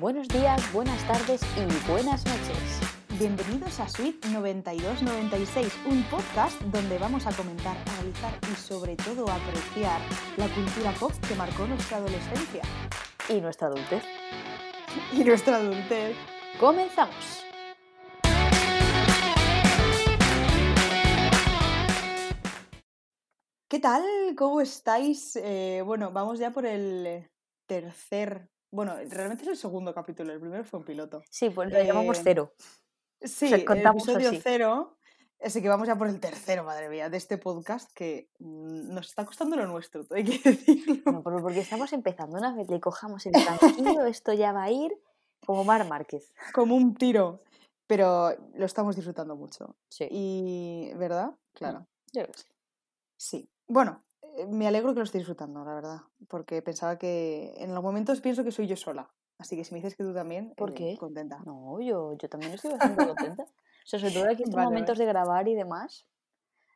Buenos días, buenas tardes y buenas noches. Bienvenidos a Suite 9296, un podcast donde vamos a comentar, analizar y sobre todo apreciar la cultura pop que marcó nuestra adolescencia Y nuestra adultez. y nuestra adultez. Comenzamos. ¿Qué tal? ¿Cómo estáis? Eh, bueno, vamos ya por el tercer... Bueno, realmente es el segundo capítulo, el primero fue un piloto. Sí, pues lo llamamos Eh, cero. Sí, sea, el contamos episodio así. cero. Así que vamos ya por el tercero, madre mía, de este podcast que mm, nos está costando lo nuestro, hay que decirlo. Porque estamos empezando. Una vez le cojamos el tranquilo, esto ya va a ir como Mar Márquez. Como un tiro. Pero lo estamos disfrutando mucho. Sí. Y, ¿verdad? Claro. Yo creo que sí. Sí. Bueno, me alegro que lo esté disfrutando, la verdad. Porque pensaba que en los momentos pienso que soy yo sola. Así que si me dices que tú también, ¿Por eh, qué? contenta. No, yo, yo también estoy bastante contenta. O sea, sobre todo aquí estos Vale, momentos de grabar y demás,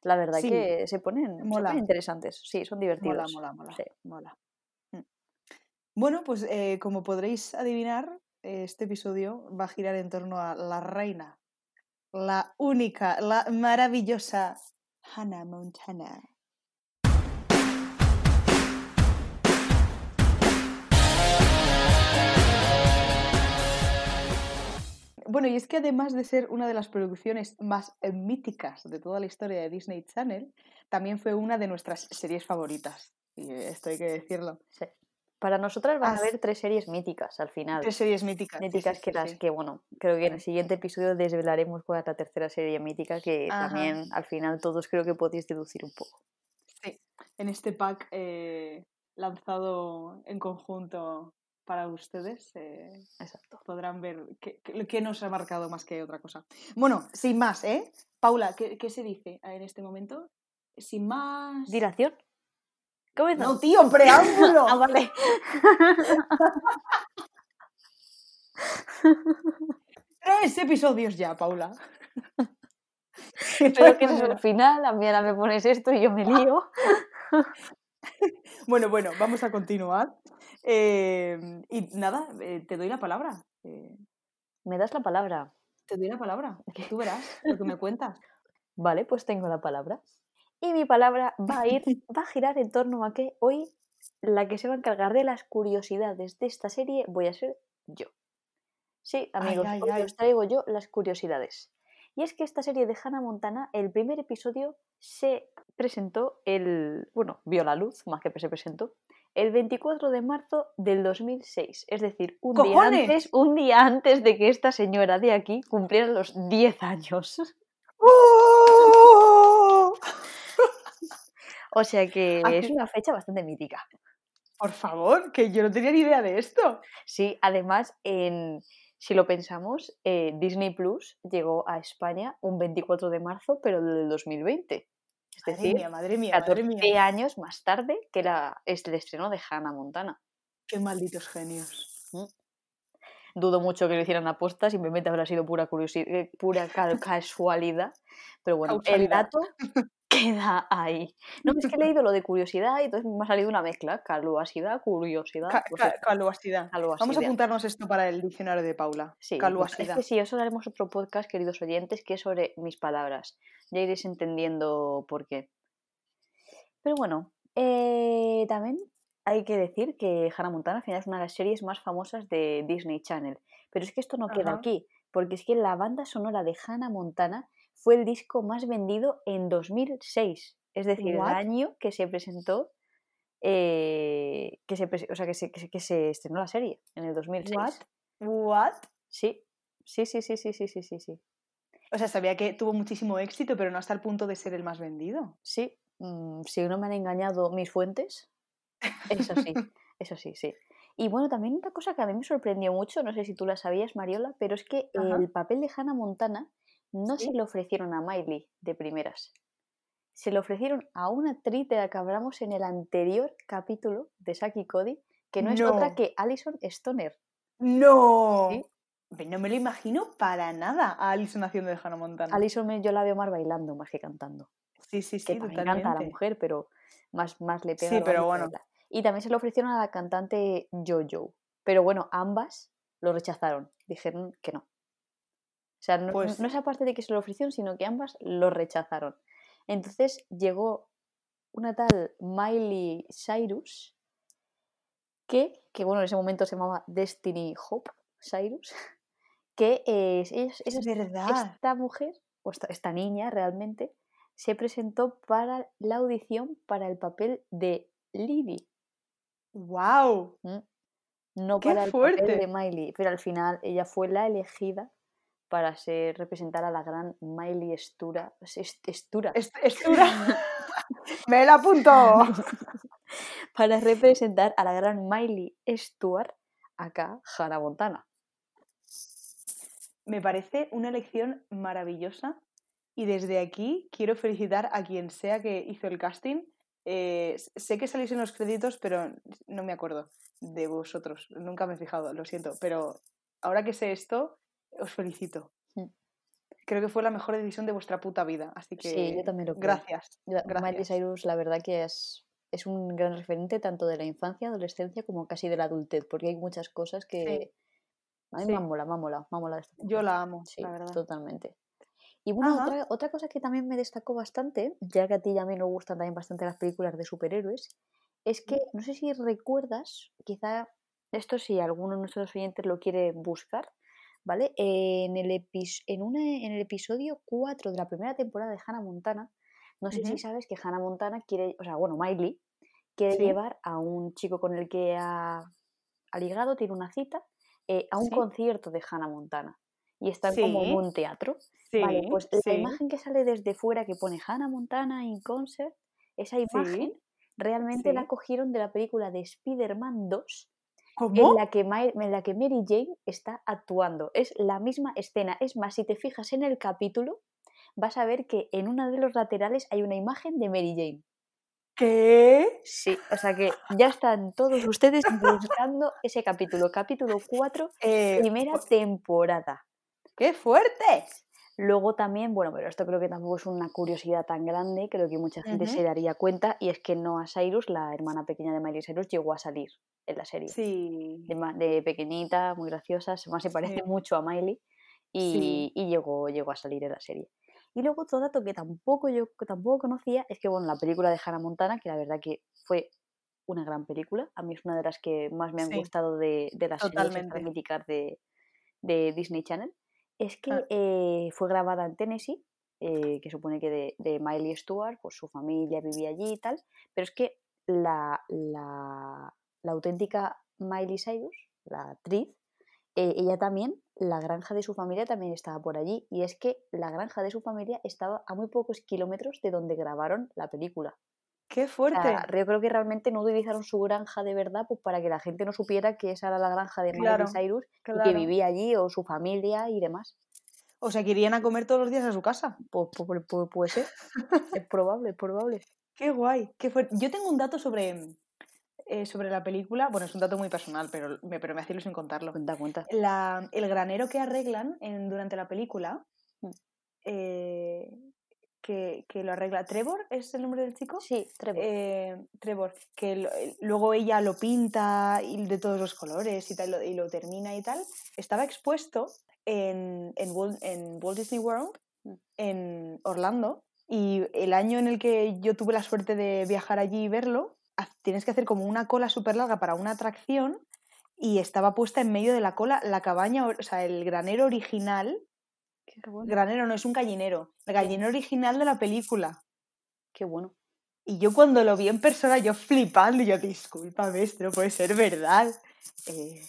la verdad Sí, que se ponen, se mola. ponen interesantes. Sí, son divertidos. Mola, mola, mola. Sí. mola. Mm. Bueno, pues eh, como podréis adivinar, eh, este episodio va a girar en torno a la reina, la única, la maravillosa Hannah Montana. Bueno, y es que además de ser una de las producciones más míticas de toda la historia de Disney Channel, también fue una de nuestras series favoritas. Y esto hay que decirlo. Sí. Para nosotras van a haber tres series míticas al final. Tres series míticas. sí, míticas sí, que las que, bueno, creo que en el siguiente episodio desvelaremos cuál es la tercera serie mítica que Ajá. también al final todos creo que podéis deducir un poco. Sí, en este pack eh, lanzado en conjunto para ustedes, eh, Exacto. podrán ver qué, nos ha marcado más que otra cosa. Bueno, sin más, ¿eh? Paula, ¿qué, qué se dice en este momento? Sin más. ¿Dilación? Comenzamos. No, tío, preámbulo. Ah, vale. Tres episodios ya, Paula. Pero que eso es el final, a mí ahora me pones esto y yo me lío. Bueno, bueno, vamos a continuar. Eh, y nada, eh, te doy la palabra. eh, ¿Me das la palabra? te doy la palabra. Tú verás lo que me cuentas. Vale, pues tengo la palabra. Y mi palabra va a ir, va a girar en torno a que hoy la que se va a encargar de las curiosidades de esta serie voy a ser yo. Sí, amigos, ay, hoy ay. os traigo yo las curiosidades. Y es que esta serie de Hannah Montana, el primer episodio se presentó el, bueno, vio la luz, más que se presentó, el 24 de marzo del 2006, es decir, un día antes, un día antes de que esta señora de aquí cumpliera los 10 años. ¡Oh! O sea que Aquí- es una fecha bastante mítica. Por favor, que yo no tenía ni idea de esto. Sí, además, en, si lo pensamos, eh, Disney Plus llegó a España un 24 de marzo, pero del 2020. Es Madre decir, mía, madre mía, madre 14 mía. años más tarde que la, es el estreno de Hannah Montana. Qué malditos genios. Dudo mucho que lo hicieran aposta, simplemente habrá sido pura curiosidad, pura ca- casualidad. Pero bueno, el dato queda ahí. No, es que he leído lo de curiosidad y entonces me ha salido una mezcla, caluasidad, curiosidad. Ca- pues ca- eso, caluasidad. Vamos a apuntarnos esto para el diccionario de Paula. Sí, pues, es que sí, eso haremos otro podcast, queridos oyentes, que es sobre mis palabras. Ya iréis entendiendo por qué. Pero bueno, eh, también hay que decir que Hannah Montana al final es una de las series más famosas de Disney Channel. Pero es que esto no queda aquí, porque es que la banda sonora de Hannah Montana fue el disco más vendido en 2006, es decir, el año que se presentó, eh, que, se, o sea, que, se, estrenó la serie, en el 2006. ¿What? ¿What? Sí, sí, sí, sí, sí, sí, sí, sí. sí. O sea, sabía que tuvo muchísimo éxito, pero no hasta el punto de ser el más vendido. Sí, mm, si no me han engañado mis fuentes, eso sí, eso sí, sí. Y bueno, también una cosa que a mí me sorprendió mucho, no sé si tú la sabías, Mariola, pero es que el papel de Hannah Montana no Sí. se lo ofrecieron a Miley de primeras. Se lo ofrecieron a una actriz de la que hablamos en el anterior capítulo de Saki Cody, que no es otra que Alison Stoner. ¡No! Sí. No me lo imagino para nada a Alison haciendo de Hannah Montana. Alison me- yo la veo más bailando más que cantando. Sí, sí, sí, que también canta a la totalmente. mujer, pero más, más le pega. Sí, pero bueno. Y también se lo ofrecieron a la cantante Jojo. Pero bueno, ambas lo rechazaron. Dijeron que no. O sea, no, Pues- no es aparte de que se lo ofrecieron, sino que ambas lo rechazaron. Entonces llegó una tal Miley Cyrus, que, que bueno, en ese momento se llamaba Destiny Hope Cyrus, que eh, ella- ella- Es verdad. esta mujer, o esta, esta niña realmente, se presentó para la audición para el papel de Lily, ¡Wow! no ¡Qué para el papel de Miley, pero al final ella fue la elegida para ser representar a la gran Miley Stura, es- Stura Es, Estura. Me la apunto. para representar a la gran Miley Stewart acá, Hannah Montana. Me parece una elección maravillosa y desde aquí quiero felicitar a quien sea que hizo el casting. Eh, sé que salís en los créditos, pero no me acuerdo de vosotros. Nunca me he fijado, lo siento. Pero ahora que sé esto, os felicito. Mm. Creo que fue la mejor decisión de vuestra puta vida. Así que Sí, yo también lo creo. gracias. Miley Gracias. Cyrus, la verdad que es, es un gran referente tanto de la infancia, adolescencia, como casi de la adultez, porque hay muchas cosas que a mí sí. me ha molado esta Yo la amo, Sí, la verdad. totalmente. Y bueno, otra, otra cosa que también me destacó bastante, ya que a ti y a mí nos gustan también bastante las películas de superhéroes, es que, no sé si recuerdas, quizá esto si alguno de nuestros oyentes lo quiere buscar, ¿vale? En el, en, una, en el episodio 4 de la primera temporada de Hannah Montana, no sé si sabes que Hannah Montana quiere, o sea, bueno, Miley quiere Sí. llevar a un chico con el que ha, ha ligado, tiene una cita, eh, a un Sí. concierto de Hannah Montana. Y están como en un teatro. Vale, pues la imagen que sale desde fuera que pone Hannah Montana in concert, esa imagen realmente la cogieron de la película de Spider-Man 2, en la, que Ma- en la que Mary Jane está actuando. Es la misma escena. Es más, si te fijas en el capítulo, vas a ver que en uno de los laterales hay una imagen de Mary Jane. ¿Qué? Sí, o sea que ya están todos ustedes buscando ese capítulo. Capítulo 4, Eh, primera temporada. ¡Qué fuerte! Luego también, bueno, pero esto creo que tampoco es una curiosidad tan grande, creo que mucha gente se daría cuenta, y es que Noah Cyrus, la hermana pequeña de Miley Cyrus, llegó a salir en la serie. Sí. De, pequeñita, muy graciosa, además se parece Sí. mucho a Miley, y, Sí. y llegó, llegó a salir en la serie. Y luego otro dato que tampoco yo que tampoco conocía es que, bueno, la película de Hannah Montana, que la verdad que fue una gran película, a mí es una de las que más me han Sí. gustado de, de las series Totalmente. míticas de, de Disney Channel, es que Ah. eh, fue grabada en Tennessee, eh, que supone que de, de Miley Stewart, pues su familia vivía allí y tal, pero es que la, la, la auténtica Miley Cyrus, la actriz, eh, ella también, la granja de su familia también estaba por allí, y es que la granja de su familia estaba a muy pocos kilómetros de donde grabaron la película. ¡Qué O fuerte! sea, yo creo que realmente no utilizaron su granja de verdad pues para que la gente no supiera que esa era la granja de Miley Cyrus y que vivía allí o su familia y demás. O sea, que irían a comer todos los días a su casa. Pues, pues- pues- pues puede ser. es probable, es probable. ¡Qué guay! Qué fuerte. Yo tengo un dato sobre, eh, sobre la película. Bueno, es un dato muy personal, pero me, pero me hace ilusión contarlo. Cuenta, cuenta. La- el granero que arreglan en- durante la película, Mm. eh, que, que lo arregla Trevor, ¿es el nombre del chico? Sí, Trevor. Eh, Trevor, que lo- eh, luego ella lo pinta y de todos los colores y tal, lo- y lo termina y tal, estaba expuesto en, en, Walt, en Walt Disney World, Mm. en Orlando, y el año en el que yo tuve la suerte de viajar allí y verlo, tienes que hacer como una cola súper larga para una atracción y estaba puesta en medio de la cola la cabaña, o sea, el granero original, Qué bueno. granero no es un gallinero, el gallinero original de la película. Qué bueno. Y yo cuando lo vi en persona, yo flipando, y yo, discúlpame, esto no puede ser verdad. Eh,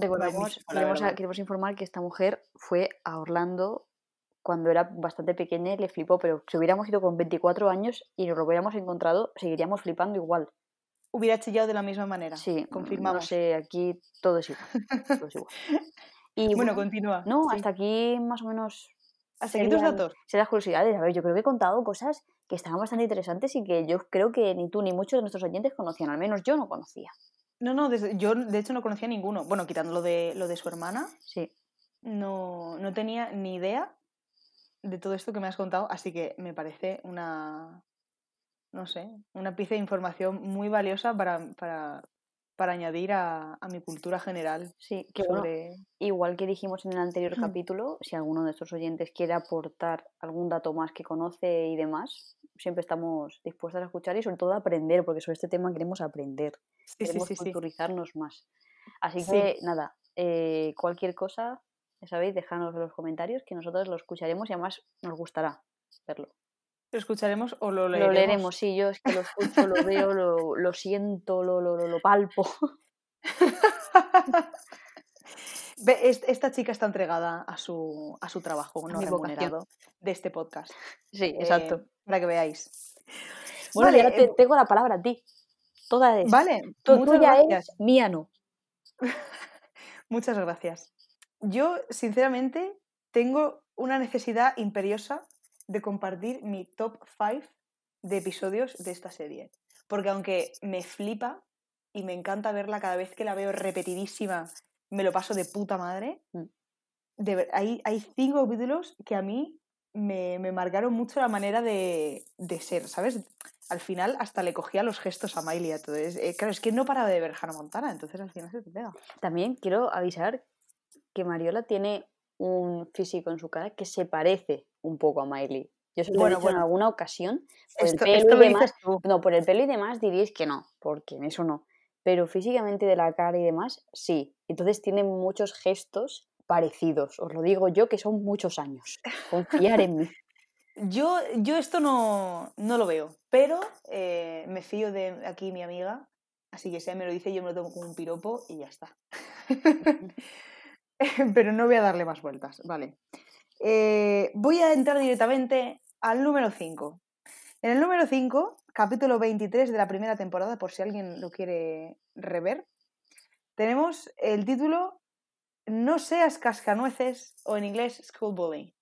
queremos, queremos informar que esta mujer fue a Orlando cuando era bastante pequeña y le flipó, pero si hubiéramos ido con 24 años y nos lo hubiéramos encontrado, seguiríamos flipando igual. hubiera chillado de la misma manera. Sí, confirmamos. No sé, aquí todo es igual. todo es igual. Y bueno, bueno, continúa. no, sí. hasta aquí más o menos Hasta aquí tus datos. serían las curiosidades. A ver, yo creo que he contado cosas que estaban bastante interesantes y que yo creo que ni tú ni muchos de nuestros oyentes conocían, al menos yo no conocía. No, no, desde- yo de hecho no conocía ninguno. Bueno, quitando lo de, lo de su hermana, Sí, no, no tenía ni idea de todo esto que me has contado, así que me parece una, no sé, una pieza de información muy valiosa para, para para añadir a, a mi cultura general. Sí, que bueno, igual que dijimos en el anterior capítulo, si alguno de nuestros oyentes quiere aportar algún dato más que conoce y demás, siempre estamos dispuestos a escuchar y sobre todo a aprender, porque sobre este tema queremos aprender, Sí, queremos sí, sí. culturizarnos más. Así Sí. que nada, eh, cualquier cosa, ya sabéis, dejadnos en los comentarios que nosotros lo escucharemos y además nos gustará verlo. Lo escucharemos o lo Lo leeremos. leeremos, sí, yo es que lo escucho, lo veo, lo, lo siento, lo, lo, lo, palpo. Esta chica está entregada a su, a su trabajo no remunerado de este podcast. Sí, eh, exacto. para que veáis. Bueno, vale, y ahora te eh, tengo la palabra a ti. Toda es. Vale, tuya es, mía no. Muchas gracias. Yo, sinceramente, tengo una necesidad imperiosa de compartir mi top 5 de episodios de esta serie. Porque aunque me flipa y me encanta verla cada vez que la veo repetidísima, me lo paso de puta madre, Mm. de ver- hay, hay cinco capítulos que a mí me, me marcaron mucho la manera de, de ser, ¿sabes? Al final hasta le cogía los gestos a Miley a todo. Es- eh, claro, es que no para de ver Hannah Montana, entonces al final se te pega. También quiero avisar que Mariola tiene un físico en su cara que se parece un poco a Miley. Yo se lo Bueno, he dicho en bueno. alguna ocasión. Por Esto, el pelo lo y demás. No, por el pelo y demás diríais que no, porque en eso no. Pero físicamente de la cara y demás, sí. Entonces tiene muchos gestos parecidos. Os lo digo yo que son muchos años. Confiar en mí. Yo, yo esto no, no lo veo, pero eh, me fío de aquí mi amiga, así que si ella me lo dice yo me lo tomo como un piropo y ya está. pero no voy a darle más vueltas, vale. Eh, voy a entrar directamente al número 5. En el número 5, capítulo 23 de la primera temporada, por si alguien lo quiere rever, tenemos el título No seas cascanueces o en inglés School Bully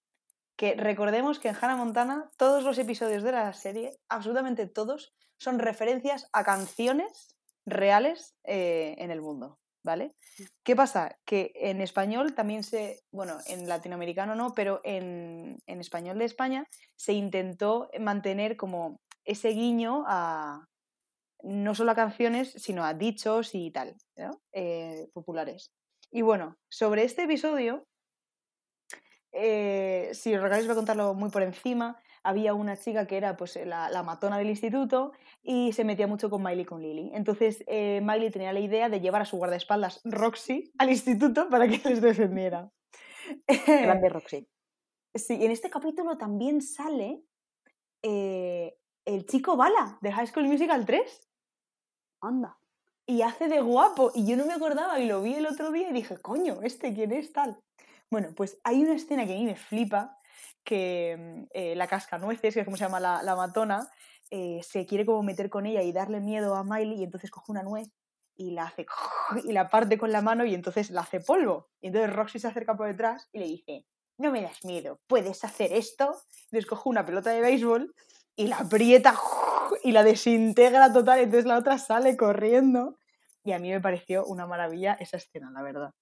que recordemos que en Hannah Montana todos los episodios de la serie, absolutamente todos, son referencias a canciones reales eh, en el mundo, ¿vale? ¿Qué pasa? Que en español también se, bueno, en latinoamericano no, pero en, en español de España se intentó mantener como ese guiño a no solo a canciones, sino a dichos y tal, ¿no? Eh, populares. Y bueno, sobre este episodio, eh, si os recordáis, voy a contarlo muy por encima. Había una chica que era pues, la, la matona del instituto y se metía mucho con Miley y con Lily. Entonces, eh, Miley tenía la idea de llevar a su guardaespaldas Roxy al instituto para que les defendiera. Grande Roxy. Sí, y en este capítulo también sale eh, el chico Bala de High School Musical 3 Anda. y hace de guapo. Y yo no me acordaba y lo vi el otro día y dije, coño, ¿este quién es tal? Bueno, pues hay una escena que a mí me flipa, que mm, eh, la cascanueces, que es como se llama la, matona, eh, se quiere como meter con ella y darle miedo a Miley y entonces coge una nuez y la hace y la parte con la mano y entonces la hace polvo. Y entonces Roxy se acerca por detrás y le dice, no me das miedo, puedes hacer esto. Entonces coge una pelota de béisbol y la aprieta y la desintegra total, entonces la otra sale corriendo. Y a mí me pareció una maravilla esa escena, la verdad.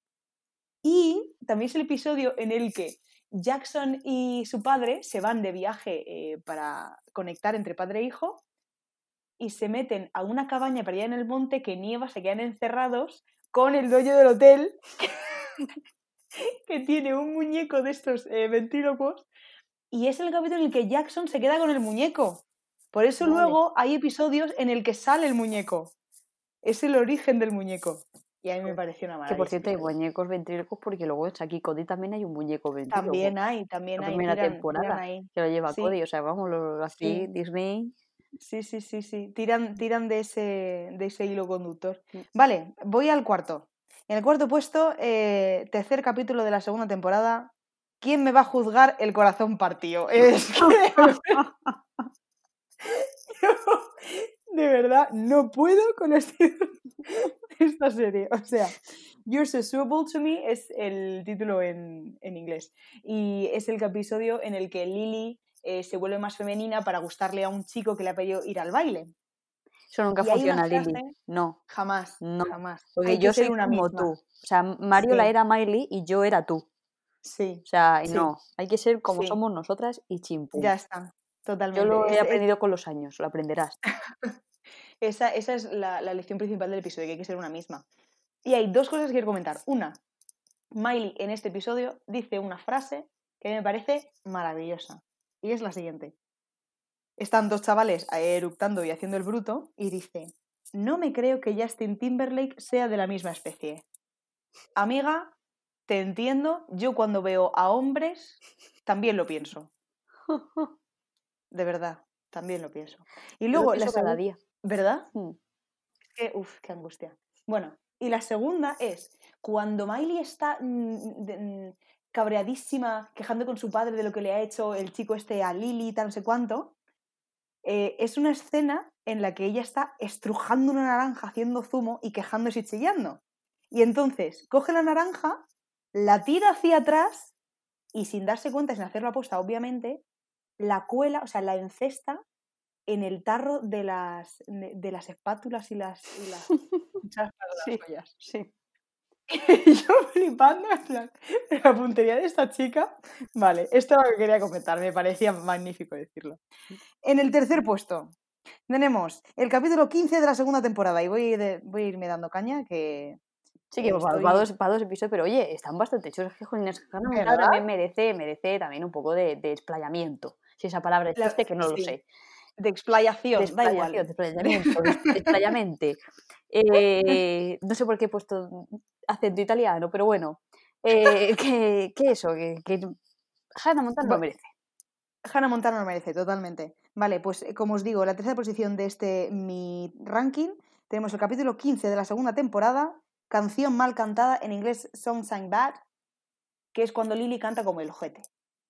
Y también es el episodio en el que Jackson y su padre se van de viaje eh, para conectar entre padre e hijo y se meten a una cabaña para allá en el monte que nieva, se quedan encerrados con el dueño del hotel que tiene un muñeco de estos eh, ventrílocos y es el capítulo en el que Jackson se queda con el muñeco. Por eso Vale. luego hay episodios en el que sale el muñeco. Es el origen del muñeco. Y a mí me pareció una maravilla. Que por cierto hay muñecos ventrílocos porque luego en Chucky Cody también hay un muñeco ventríloco. También hay, también La hay. primera tiran- temporada. tiran ahí. Que lo lleva Sí. Cody, o sea, vamos, lo, así Sí. Disney. Sí, sí, sí, sí. Tiran, tiran de, ese, de ese hilo conductor. Mm. Vale, voy al cuarto. En el cuarto puesto, eh, tercer capítulo de la segunda temporada. ¿Quién me va a juzgar el corazón partido? Es que... De verdad, no puedo con este- esta serie. O sea, You're So Suitable to Me es el título en, en inglés. Y es el episodio en el que Lily eh, se vuelve más femenina para gustarle a un chico que le ha pedido ir al baile. Eso nunca Y funciona, Lily. frase- No, Jamás, No, jamás. porque Hay yo soy una como misma. tú. O sea, Mariola Sí. era Miley y yo era tú. Sí, O sea, Sí. no, hay que ser como Sí. somos nosotras y chimpú. ya está. Totalmente. Yo lo he aprendido con los años, lo aprenderás. Esa, esa es la, la lección principal del episodio, que hay que ser una misma. Y hay dos cosas que quiero comentar. Una, Miley en este episodio dice una frase que me parece maravillosa. Y es la siguiente. Están dos chavales eructando y haciendo el bruto y dice, no me creo que Justin Timberlake sea de la misma especie. Amiga, te entiendo, yo cuando veo a hombres también lo pienso. De verdad, también lo pienso. Y lo luego, la cada día. ¿Verdad? Mm. Es que, uf, qué angustia. Bueno, y la segunda es cuando Miley está mm, mm, cabreadísima, quejando con su padre de lo que le ha hecho el chico este a Lily, tal, no sé cuánto. eh, es una escena en la que ella está estrujando una naranja, haciendo zumo y quejándose y chillando. Y entonces coge la naranja, la tira hacia atrás y sin darse cuenta, sin hacerlo aposta, obviamente, la cuela, o sea, la encesta en el tarro de las, de, de las espátulas y las, y las las Sí. ollas. Sí. Yo flipando, en plan, la puntería de esta chica. Vale, esto es lo que quería comentar, me parecía magnífico decirlo. En el tercer puesto tenemos el capítulo 15 de la segunda temporada y voy de- voy a irme dando caña que... Sí, que estoy- dos, para dos episodios, pero oye, están bastante chulos. Que Montana ¿Verdad? también merece, merece también un poco de, de explayamiento. Si esa palabra La- existe, que no lo sé. De explayación, da igual. Desplayación, desplayamiento, des- desplayamente. Eh, no sé por qué he puesto acento italiano, pero bueno. eh, que, que eso, que, que Hannah Montana lo merece. Hannah Montana lo merece, totalmente. Vale, pues eh, como os digo, la tercera posición de este mi ranking tenemos el capítulo 15 de la segunda temporada, canción mal cantada, en inglés Song Sang Bad, que es cuando Lily canta como el ojete.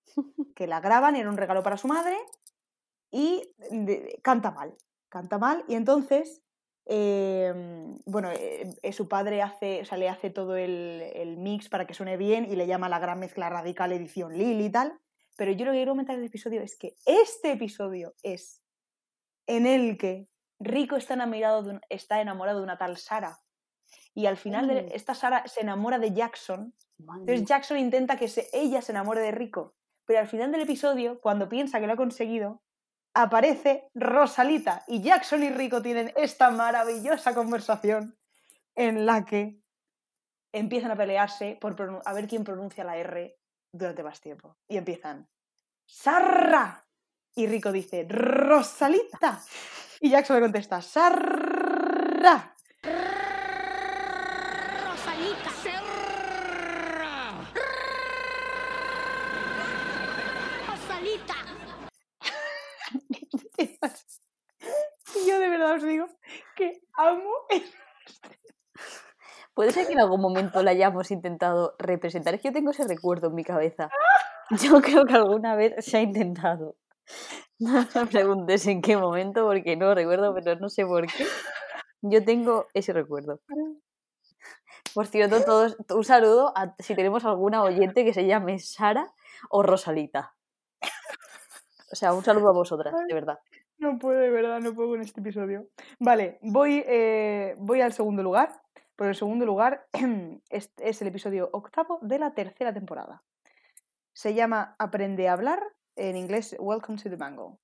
Que la graban, era un regalo para su madre y de- canta mal. Canta mal y entonces, em, bueno, eh, eh, su padre hace, o sea, le hace todo el, el mix para que suene bien y le llama la gran mezcla radical edición Lily y tal. Pero yo lo que quiero comentar del episodio es que este episodio es en el que Rico está enamorado de, un- está enamorado de una tal Sara. Y al final de Mm. esta Sara se enamora de Jackson. Entonces. Jackson intenta que se- ella se enamore de Rico. Pero al final del episodio, cuando piensa que lo ha conseguido, aparece Rosalita. Y Jackson y Rico tienen esta maravillosa conversación en la que empiezan a pelearse por a ver quién pronuncia la R durante más tiempo. Y empiezan, ¡Sarra! Y Rico dice, ¡Rosalita! Y Jackson le contesta, ¡Sarra! Rosalita. Y yo de verdad os digo que amo Puede ser que en algún momento la hayamos intentado representar. Es que yo tengo ese recuerdo en mi cabeza. Yo creo que alguna vez se ha intentado. No me preguntes en qué momento, porque no recuerdo, pero no sé por qué. Yo tengo ese recuerdo. Por cierto, todos, un saludo a si tenemos alguna oyente que se llame Sara o Rosalita. O sea, un saludo a vosotras, de verdad. No puedo, de verdad, no puedo con este episodio. Vale, voy, eh, voy al segundo lugar. Por el segundo lugar es, es el episodio octavo de la tercera temporada. Se llama Aprende a hablar, en inglés Welcome to the Mango.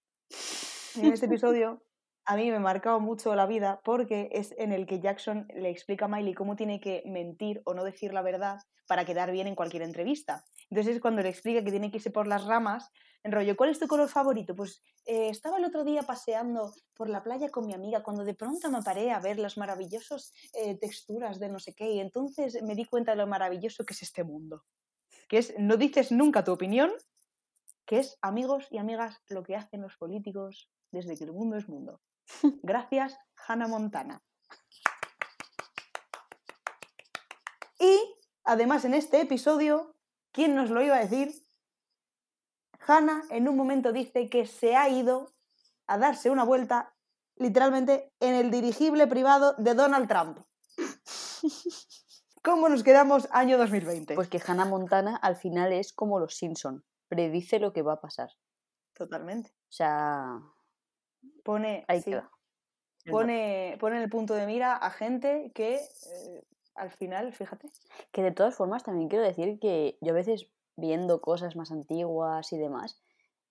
En este episodio a mí me marcaba mucho la vida porque es en el que Jackson le explica a Miley cómo tiene que mentir o no decir la verdad para quedar bien en cualquier entrevista. Entonces es cuando le explica que tiene que irse por las ramas, en rollo, ¿cuál es tu color favorito? Pues eh, estaba el otro día paseando por la playa con mi amiga cuando de pronto me paré a ver las maravillosas eh, texturas de no sé qué y entonces me di cuenta de lo maravilloso que es este mundo. Que es, no dices nunca tu opinión, que es, amigos y amigas, lo que hacen los políticos desde que el mundo es mundo. Gracias, Hannah Montana. Y además en este episodio, ¿quién nos lo iba a decir? Hannah en un momento dice que se ha ido a darse una vuelta literalmente en el dirigible privado de Donald Trump. ¿Cómo nos quedamos año 2020? Pues que Hannah Montana al final es como los Simpson, predice lo que va a pasar. totalmente. O sea, Pone, ahí sí, queda. Es pone, pone en el punto de mira a gente que eh, al final, fíjate, Que de todas formas también quiero decir que yo a veces viendo cosas más antiguas y demás,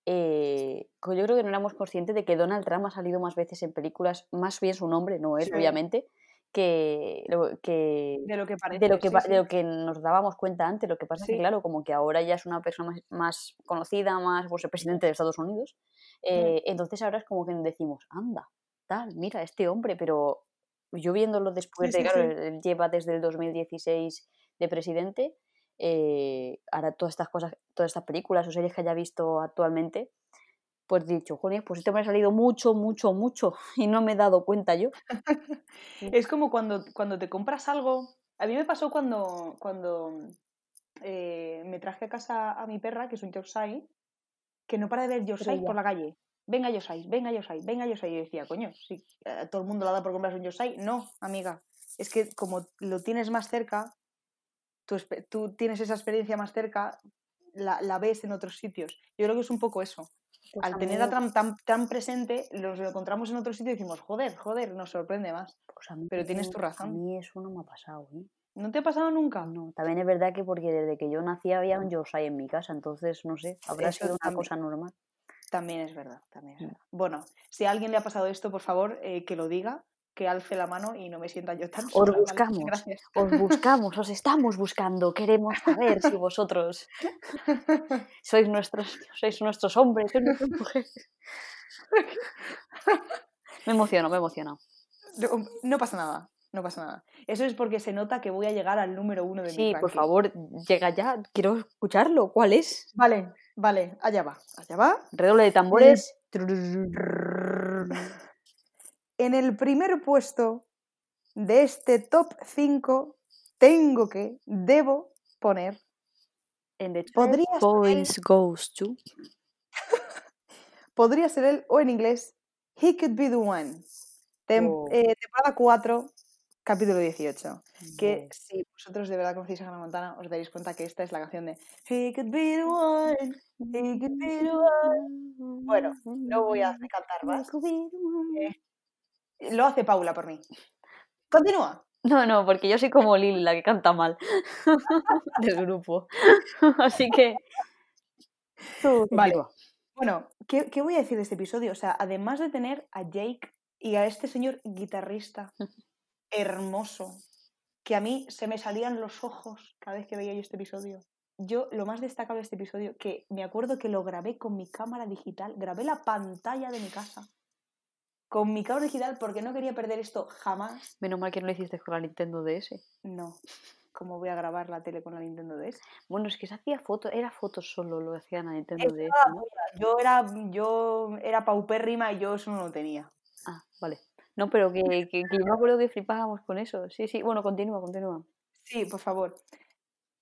eh, yo creo que no éramos conscientes de que Donald Trump ha salido más veces en películas, más bien su nombre, no Sí. obviamente, que, De lo que parece. de lo que, sí, pa- sí. de lo que nos dábamos cuenta antes. Lo que pasa es que, claro, como que ahora ya es una persona más, más conocida, más pues, el presidente de Estados Unidos. Mm. eh, Entonces ahora es como que decimos, anda, tal, mira, este hombre, pero yo viéndolo después Sí, de, sí, claro, sí. él lleva desde el 2016 de presidente, eh, ahora todas estas cosas, todas estas películas o series que haya visto actualmente, pues dicho, joder, pues este hombre ha salido mucho, mucho, mucho y no me he dado cuenta yo. Es como cuando, cuando te compras algo. A mí me pasó cuando, cuando eh, me traje a casa a mi perra, que es un Yorkshire, que no para de ver Yorkshire por la calle. Venga Yorkshire, venga Yorkshire, venga Yorkshire. Y yo decía, coño, si eh, todo el mundo la da por comprarse un Yorkshire. No, amiga. Es que como lo tienes más cerca, tú, tienes esa experiencia más cerca, la, la ves en otros sitios. Yo creo que es un poco eso. Pues Al a tener a mí- Trump tan, tan presente, los lo encontramos en otro sitio y decimos, joder, joder, nos sorprende más. pues a mí pero tienes tu razón. A mí eso no me ha pasado, ¿eh? ¿No te ha pasado nunca? No, también es verdad que porque desde que yo nací había un Yorkshire en mi casa, entonces no sé, habrá Eso sido una también. cosa normal. También es verdad, también es Mm. verdad. Bueno, si a alguien le ha pasado esto, por favor, eh, que lo diga, que alce la mano y no me sienta yo tan Os sola, ¿vale? buscamos, Gracias. os buscamos, os estamos buscando, queremos saber si vosotros sois nuestros, sois nuestros hombres, sois nuestras mujeres. Me emociono, me emociono. No, no pasa nada, no pasa nada. Eso es porque se nota que voy a llegar al número uno de mi Sí, por favor, llega ya, quiero escucharlo. ¿Cuál es? Vale, vale, allá va, allá va. Redoble de tambores. En el primer puesto de este top 5 tengo que, debo poner, En the Podría goes to. podría ser él o en inglés He Could Be The One. Tem- Oh. eh, temporada 4, capítulo 18. Que si vosotros de verdad conocéis a Hannah Montana, os daréis cuenta que esta es la canción de He Could Be The One, He Could Be The One. Bueno, no voy a cantar más. Lo hace Paula por mí. Continúa. No, no, porque yo soy como Lili, la que canta mal del grupo. Así que. Vale. Bueno, ¿qué, qué voy a decir de este episodio? O sea, además de tener a Jake y a este señor guitarrista hermoso, que a mí se me salían los ojos cada vez que veía yo este episodio. Yo, lo más destacable de este episodio, que me acuerdo que lo grabé con mi cámara digital, grabé la pantalla de mi casa con mi cámara digital porque no quería perder esto jamás. Menos mal que no lo hiciste con la Nintendo DS. No, ¿cómo voy a grabar la tele con la Nintendo DS? Bueno, es que se hacía fotos, era fotos solo, lo hacían a Nintendo DS. Yo era, yo era paupérrima y yo eso no lo tenía. Ah, vale. No, pero que, que, que me acuerdo que flipábamos con eso. Sí, sí. Bueno, continúa, continúa. Sí, por favor.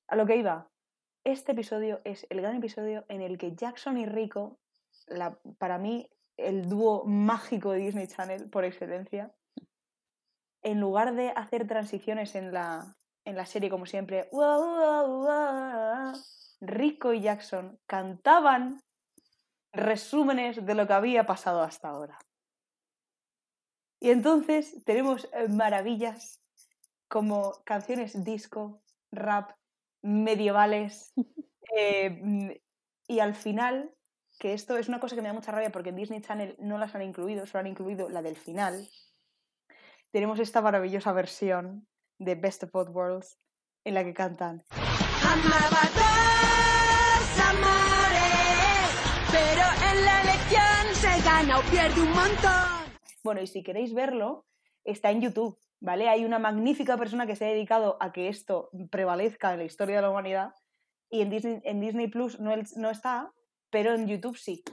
A lo que iba. Este episodio es el gran episodio en el que Jackson y Rico, la, para mí, el dúo mágico de Disney Channel por excelencia, en lugar de hacer transiciones en la, en la serie como siempre, Rico y Jackson cantaban resúmenes de lo que había pasado hasta ahora. Y entonces tenemos eh, maravillas como canciones disco, rap, medievales. eh, mm, y al final, que esto es una cosa que me da mucha rabia porque en Disney Channel no las han incluido, solo han incluido la del final. Tenemos esta maravillosa versión de Best of Both Worlds en la que cantan. Amaba dos amores, pero en la elección se gana o pierde un montón. Bueno, y si queréis verlo, está en YouTube, ¿vale? Hay una magnífica persona que se ha dedicado a que esto prevalezca en la historia de la humanidad y en Disney, en Disney Plus no, no está, pero en YouTube sí,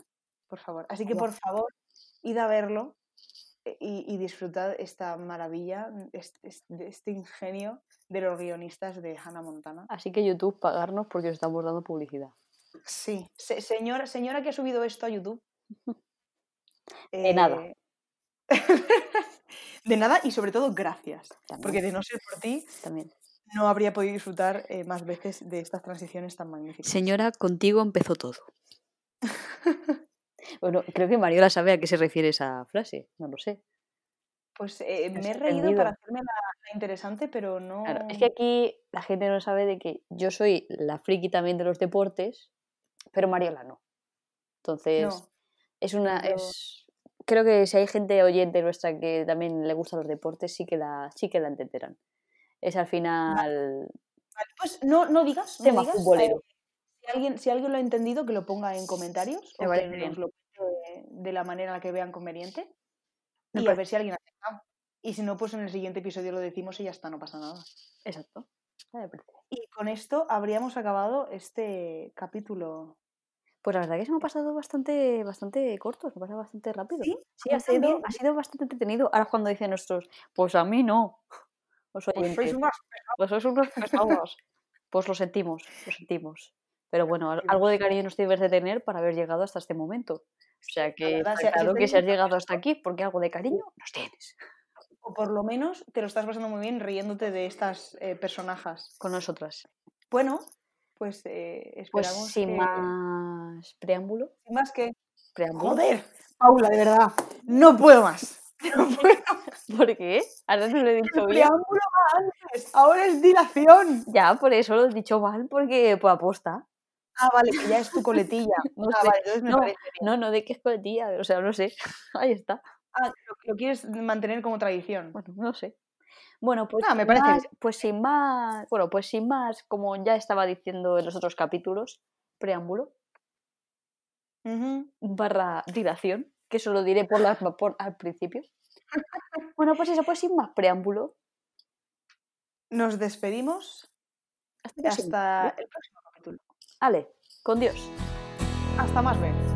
por favor. Así que, por favor, id a verlo eh, y, y disfrutad esta maravilla, este, este- ingenio de los guionistas de Hannah Montana. Así que YouTube, pagarnos porque os estamos dando publicidad. Sí, se- señora, señora que ha subido esto a YouTube. De nada. de nada y sobre todo gracias. También. Porque de no ser por ti, También. no habría podido disfrutar eh, más veces de estas transiciones tan magníficas. Señora, contigo empezó todo. Bueno, creo que Mariola sabe a qué se refiere esa frase, no lo sé. Pues eh, Me he reído para hacerme la, la interesante, pero no. Claro, es que aquí la gente no sabe de que yo soy la friki también de los deportes, pero Mariola no. Entonces, No. es una. Pero- Es, creo que si hay gente oyente nuestra que también le gustan los deportes, sí que la, sí que la entenderán. Es al final. Vale, pues no, no digas. no Tema digas, futbolero. eh, si, alguien, si alguien lo ha entendido, que lo ponga en comentarios o que bien. nos lo de la manera en la que vean conveniente. Me y a ver si alguien ha aceptado. Y si no, pues en el siguiente episodio lo decimos y ya está, no pasa nada. Exacto. Y con esto habríamos acabado este capítulo. Pues la verdad que se me ha pasado bastante, bastante corto, se me ha pasado bastante rápido. Sí, Sí, ha sido, ha sido bastante entretenido. Ahora cuando dicen nuestros, pues a mí no. Os Pues sois unas pues sois unos pesados. Pues lo sentimos, lo sentimos. Pero bueno, al- algo de cariño nos debes de tener para haber llegado hasta este momento. O sea que verdad, está si- si claro que si has llegado hasta aquí, porque algo de cariño nos tienes. O por lo menos te lo estás pasando muy bien riéndote de estas eh, personajes. Con nosotras. Bueno, pues eh, Pues esperamos sin que... más preámbulo. sin más que... preámbulo. ¡Joder! Paula, de verdad. No puedo más. No puedo. ¿Por qué? Ahora no lo he dicho El bien. preámbulo va antes. Ahora es dilación. Ya, por eso lo he dicho mal, porque pues aposta. Ah, vale, que ya es tu coletilla. No ah, sé. vale, me. No, no, de qué es coletilla, o sea, no sé. Ahí está. Ah, lo, lo quieres mantener como tradición. Bueno, no sé. Bueno, pues, Ah, me sin parece más, pues sin más, bueno, pues sin más, como ya estaba diciendo en los otros capítulos, preámbulo, barra dilación, que eso lo diré por, la, por al principio. Bueno, pues eso, pues sin más preámbulo. Nos despedimos Hasta, hasta el próximo capítulo. Ale, con Dios. Hasta más ver.